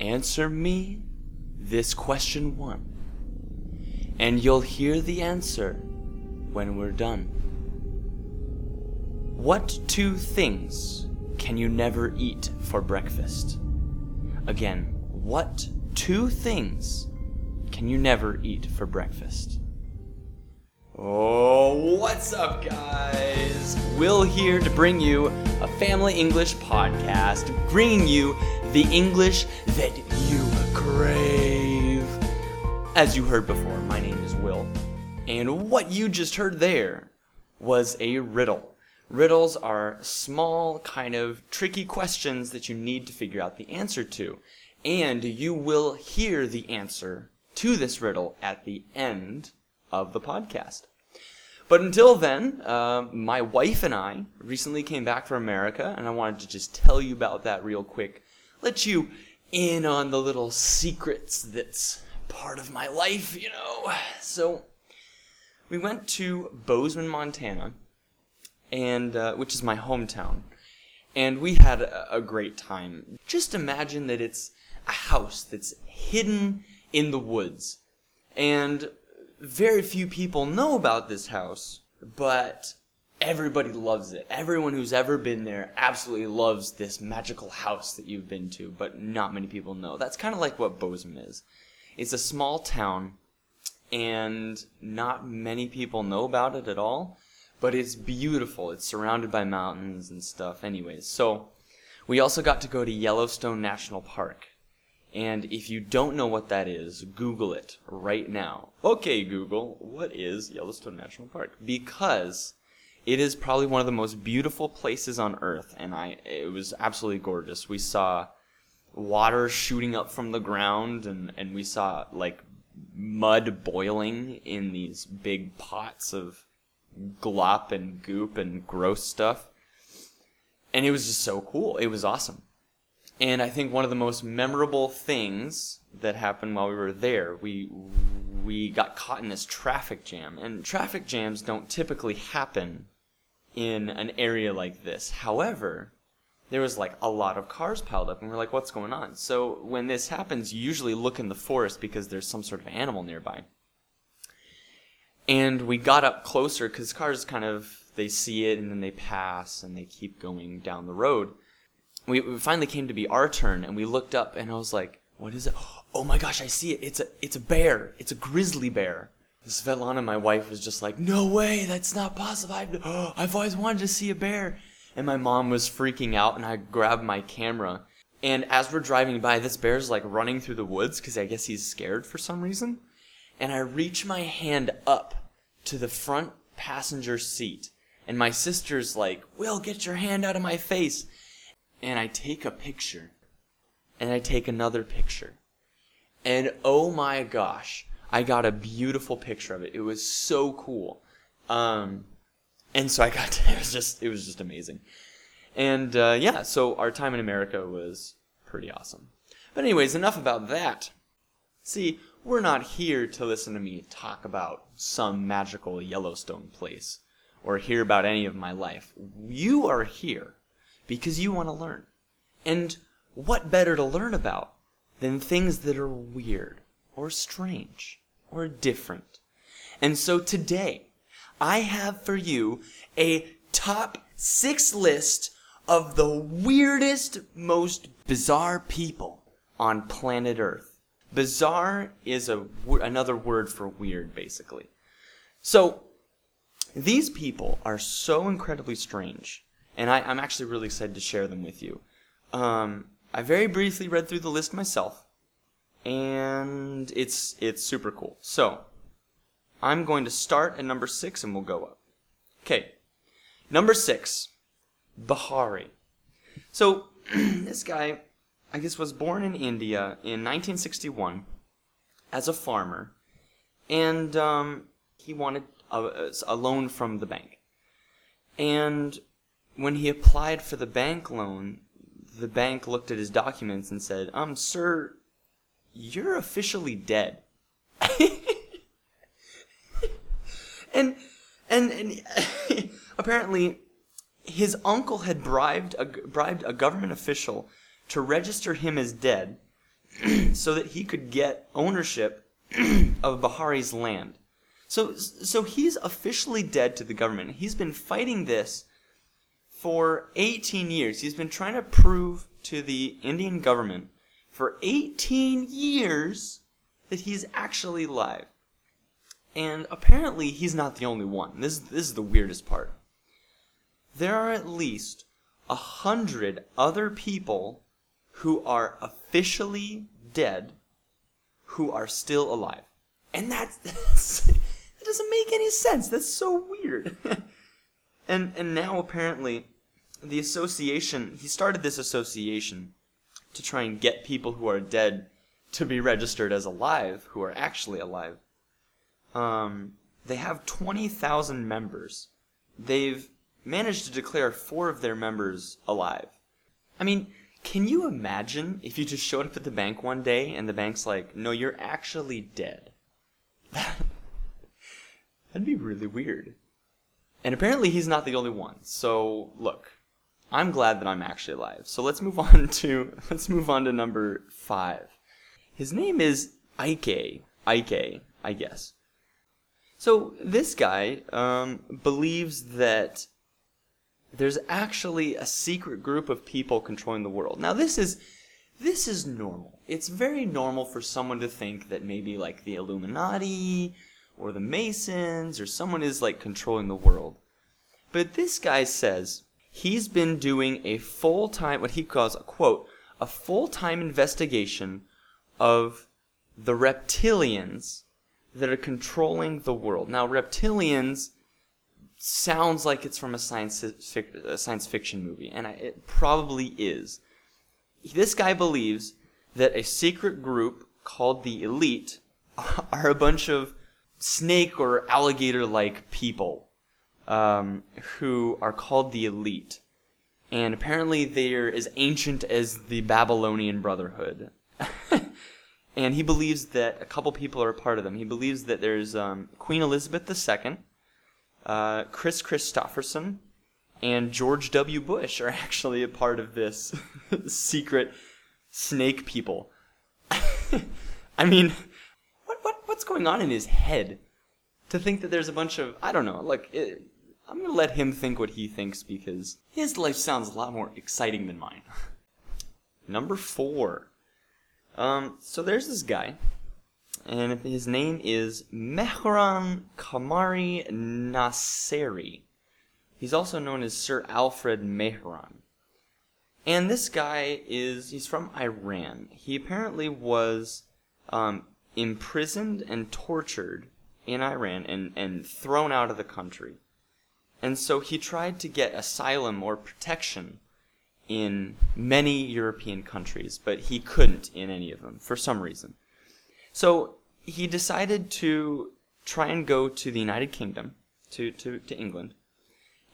Answer me this question one, and you'll hear the answer when we're done. What two things can you never eat for breakfast? Again, what two things can you never eat for breakfast? Oh, what's up, guys? Will here to bring you a family English podcast, bringing you the English that you crave. As you heard before, my name is Will, and what you just heard there was a riddle. Riddles are small, kind of tricky questions that you need to figure out the answer to, and you will hear the answer to this riddle at the end of the podcast. But until then, uh, my wife and I recently came back from America, and I wanted to just tell you about that real quick. Let you in on the little secrets that's part of my life, you know. So, we went to Bozeman, Montana, and uh, which is my hometown, and we had a, a great time. Just imagine that it's a house that's hidden in the woods, and very few people know about this house, but everybody loves it. Everyone who's ever been there absolutely loves this magical house that you've been to, but not many people know. That's kind of like what Bozeman is. It's a small town, and not many people know about it at all, but it's beautiful. It's surrounded by mountains and stuff, anyways. So, we also got to go to Yellowstone National Park. And if you don't know what that is, Google it right now. Okay, Google, what is Yellowstone National Park? Because it is probably one of the most beautiful places on earth, and I it was absolutely gorgeous. We saw water shooting up from the ground, and, and we saw like mud boiling in these big pots of glop and goop and gross stuff. And it was just so cool. It was awesome. And I think one of the most memorable things that happened while we were there, we we got caught in this traffic jam. And traffic jams don't typically happen in an area like this. However, there was like a lot of cars piled up and we're like what's going on? So when this happens, you usually look in the forest because there's some sort of animal nearby. And we got up closer cuz cars kind of they see it and then they pass and they keep going down the road we, we finally came to be our turn and we looked up and I was like, what is it? Oh my gosh, I see it. It's a it's a bear. It's a grizzly bear. Svetlana, my wife, was just like, no way, that's not possible. I've, I've always wanted to see a bear. And my mom was freaking out and I grabbed my camera. And as we're driving by, this bear's like running through the woods because I guess he's scared for some reason. And I reach my hand up to the front passenger seat. And my sister's like, Will, get your hand out of my face and I take a picture and I take another picture. And oh my gosh, I got a beautiful picture of it. It was so cool. Um, and so I got to, it was just it was just amazing. And uh, yeah, so our time in America was pretty awesome. But anyways, enough about that. See, we're not here to listen to me talk about some magical Yellowstone place or hear about any of my life. You are here because you want to learn. And what better to learn about than things that are weird or strange or different? And so today, I have for you a top six list of the weirdest, most bizarre people on planet Earth. Bizarre is a, another word for weird, basically. So, these people are so incredibly strange and I, am actually really excited to share them with you. Um, I very briefly read through the list myself, and it's it's super cool. So I'm going to start at number six, and we'll go up. Okay, number six, Bihari. So this guy, I guess, was born in India in 1961 as a farmer, and um, he wanted a, a loan from the bank. And when he applied for the bank loan, the bank looked at his documents and said, "Um, sir, you're officially dead." and and, and apparently his uncle had bribed a, bribed a government official to register him as dead so that he could get ownership of Bihari's land. So, so he's officially dead to the government. He's been fighting this for 18 years. He's been trying to prove to the Indian government for 18 years that he's actually alive. And apparently, he's not the only one. This, this is the weirdest part. There are at least a hundred other people who are officially dead who are still alive. And that's, that's that doesn't make any sense. That's so weird. and and now apparently the association he started this association to try and get people who are dead to be registered as alive who are actually alive. Um, they have 20,000 members. They've managed to declare four of their members alive. I mean, can you imagine if you just showed up at the bank one day and the bank's like, no, you're actually dead? That'd be really weird. And apparently he's not the only one. So, look, I'm glad that I'm actually alive. So let's move on to let's move on to number 5. His name is Icke. Icke, I guess. So this guy um, believes that there's actually a secret group of people controlling the world. Now this is this is normal. It's very normal for someone to think that maybe like the Illuminati or the Masons or someone is like controlling the world. But this guy says he's been doing a full time, what he calls a quote, a full time investigation of the reptilians that are controlling the world. Now, reptilians sounds like it's from a science, a science fiction movie, and it probably is. This guy believes that a secret group called the Elite are a bunch of snake or alligator like people um, who are called the elite. And apparently they're as ancient as the Babylonian Brotherhood. and he believes that a couple people are a part of them. He believes that there's um, Queen Elizabeth II, uh, Kris Kristofferson, and George W. Bush are actually a part of this secret snake people. I mean, what, what what's going on in his head to think that there's a bunch of I don't know. Like it, I'm gonna let him think what he thinks because his life sounds a lot more exciting than mine. Number four. Um, so there's this guy, and his name is Mehran Kamari Nasseri. He's also known as Sir Alfred Mehran. And this guy is, he's from Iran. He apparently was um, imprisoned and tortured in Iran and, and thrown out of the country. And so he tried to get asylum or protection in many European countries, but he couldn't in any of them for some reason. So he decided to try and go to the United Kingdom, to, to, to England,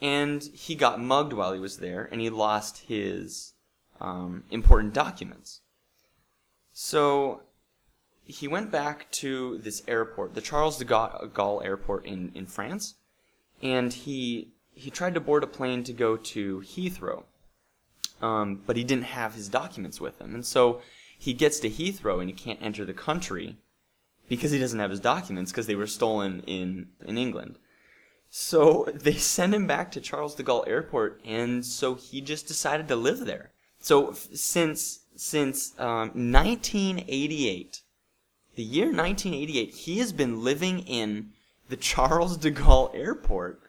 and he got mugged while he was there, and he lost his um, important documents. So he went back to this airport, the Charles de Gaulle airport in, in France, and he he tried to board a plane to go to Heathrow, um, but he didn't have his documents with him, and so he gets to Heathrow and he can't enter the country because he doesn't have his documents because they were stolen in in England. So they send him back to Charles de Gaulle Airport, and so he just decided to live there. So since since um, 1988 the year 1988, he has been living in the Charles de Gaulle airport.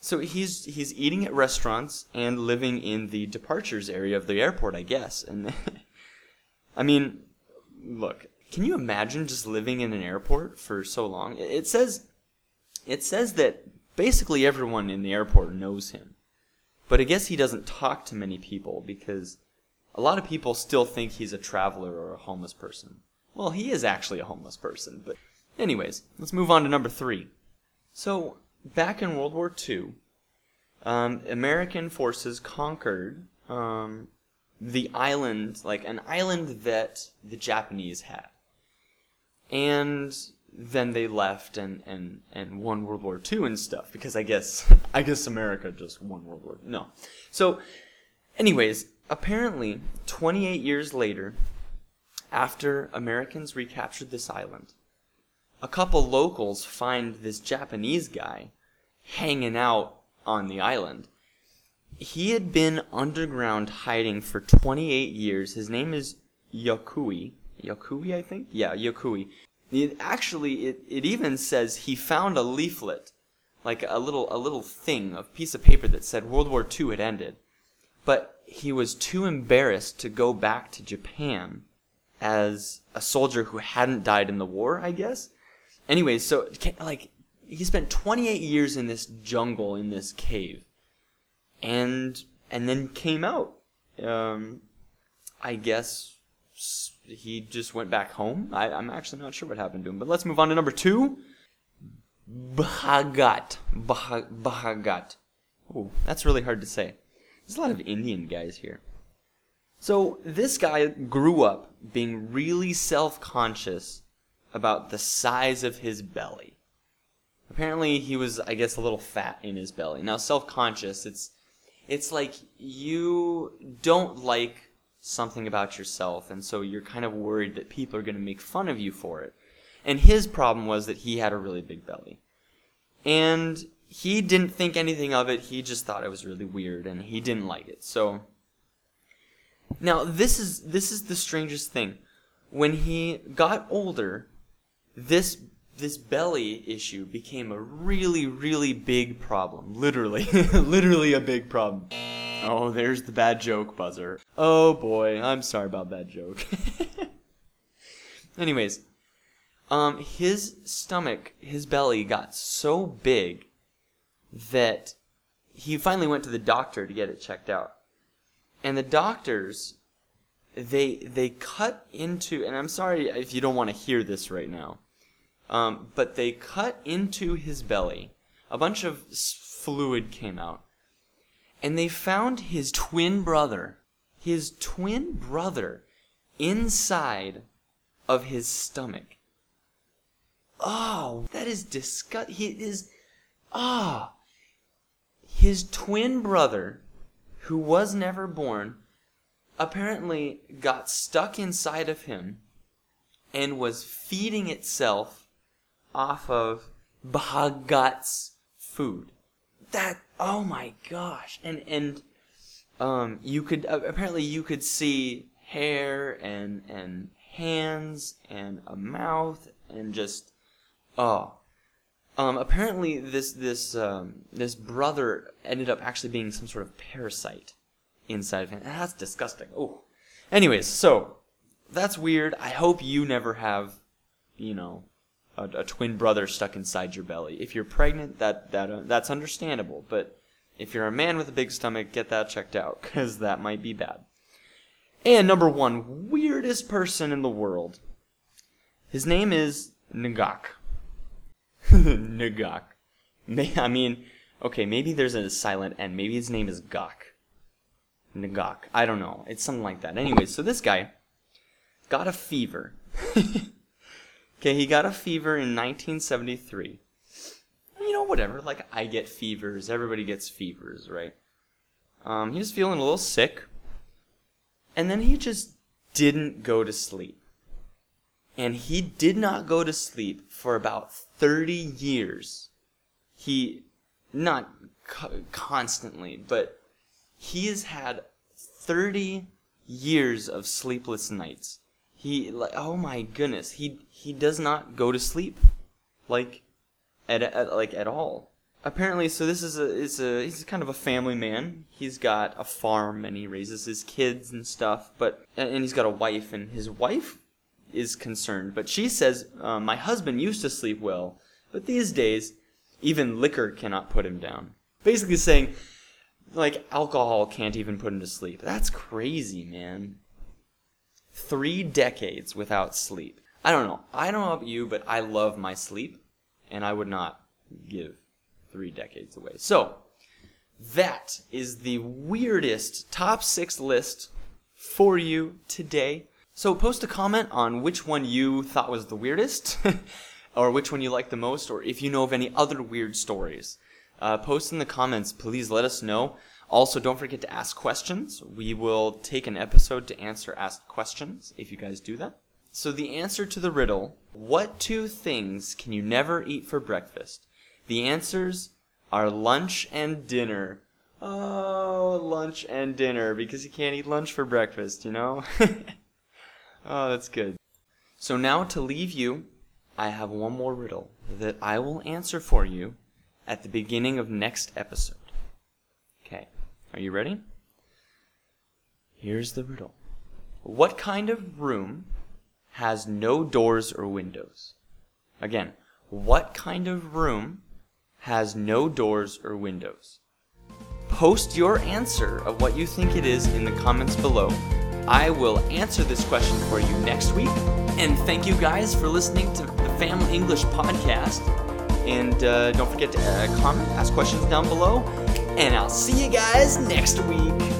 So he's he's eating at restaurants and living in the departures area of the airport, I guess. And I mean, look, can you imagine just living in an airport for so long? It says it says that basically everyone in the airport knows him. But I guess he doesn't talk to many people because a lot of people still think he's a traveler or a homeless person. Well, he is actually a homeless person, but anyways, let's move on to number three. So, back in World War II, um, American forces conquered um, the island, like an island that the Japanese had. And then they left and, and, and won World War II and stuff, because I guess I guess America just won World War No. So anyways, apparently 28 years later, after Americans recaptured this island, a couple locals find this Japanese guy hanging out on the island. He had been underground hiding for 28 years. His name is Yokui. Yokui, I think? Yeah, Yokui. It, actually, it, it even says he found a leaflet, like a little a little thing, a piece of paper that said World War II had ended. But he was too embarrassed to go back to Japan as a soldier who hadn't died in the war, I guess. Anyways, so like he spent 28 years in this jungle in this cave, and and then came out. Um, I guess he just went back home. I, I'm actually not sure what happened to him. But let's move on to number two. Bhagat. Bhagat. Oh, that's really hard to say. There's a lot of Indian guys here. So this guy grew up being really self-conscious about the size of his belly. Apparently he was I guess a little fat in his belly. Now self-conscious it's it's like you don't like something about yourself and so you're kind of worried that people are going to make fun of you for it. And his problem was that he had a really big belly. And he didn't think anything of it. He just thought it was really weird and he didn't like it. So now this is this is the strangest thing. When he got older, this this belly issue became a really really big problem. Literally, literally a big problem. Oh, there's the bad joke buzzer. Oh boy, I'm sorry about that joke. Anyways, um his stomach, his belly got so big that he finally went to the doctor to get it checked out and the doctors they they cut into and i'm sorry if you don't want to hear this right now um, but they cut into his belly. A bunch of fluid came out. And they found his twin brother his twin brother inside of his stomach. Oh that is disgust he is ah. Oh. his twin brother who was never born, apparently got stuck inside of him and was feeding itself off of Bhagat's food. That oh my gosh. And and um you could uh, apparently you could see hair and and hands and a mouth and just oh um, apparently, this this um, this brother ended up actually being some sort of parasite inside of him. That's disgusting. Oh. Anyways, so that's weird. I hope you never have, you know, a, a twin brother stuck inside your belly. If you're pregnant, that that uh, that's understandable. But if you're a man with a big stomach, get that checked out because that might be bad. And number one, weirdest person in the world. His name is Ngak. Nagak. May, I mean, okay, maybe there's a silent N. Maybe his name is Gok. Nagak. I don't know. It's something like that. Anyways, so this guy got a fever. okay, he got a fever in 1973. You know, whatever. Like, I get fevers. Everybody gets fevers, right? Um, he was feeling a little sick. And then he just didn't go to sleep. And he did not go to sleep for about 30 years. He, not co- constantly, but he has had 30 years of sleepless nights. He, like, oh my goodness, he, he does not go to sleep. Like, at, at like at all. Apparently, so this is a is a he's kind of a family man. He's got a farm and he raises his kids and stuff. But and he's got a wife and his wife is concerned. But she says, uh, My husband used to sleep well, but these days, even liquor cannot put him down. Basically saying, like, alcohol can't even put him to sleep. That's crazy, man. Three decades without sleep. I don't know. I don't know about you, but I love my sleep, and I would not give three decades away. So, that is the weirdest top six list for you today. So post a comment on which one you thought was the weirdest, or which one you liked the most, or if you know of any other weird stories. Uh, post in the comments, please let us know. Also, don't forget to ask questions. We will take an episode to answer asked questions if you guys do that. So, the answer to the riddle what two things can you never eat for breakfast? The answers are lunch and dinner. Oh, lunch and dinner because you can't eat lunch for breakfast, you know? oh, that's good. So, now to leave you, I have one more riddle that I will answer for you at the beginning of next episode. Are you ready? Here's the riddle What kind of room has no doors or windows? Again, what kind of room has no doors or windows? Post your answer of what you think it is in the comments below. I will answer this question for you next week. And thank you guys for listening to the Family English podcast. And uh, don't forget to uh, comment, ask questions down below. And I'll see you guys next week.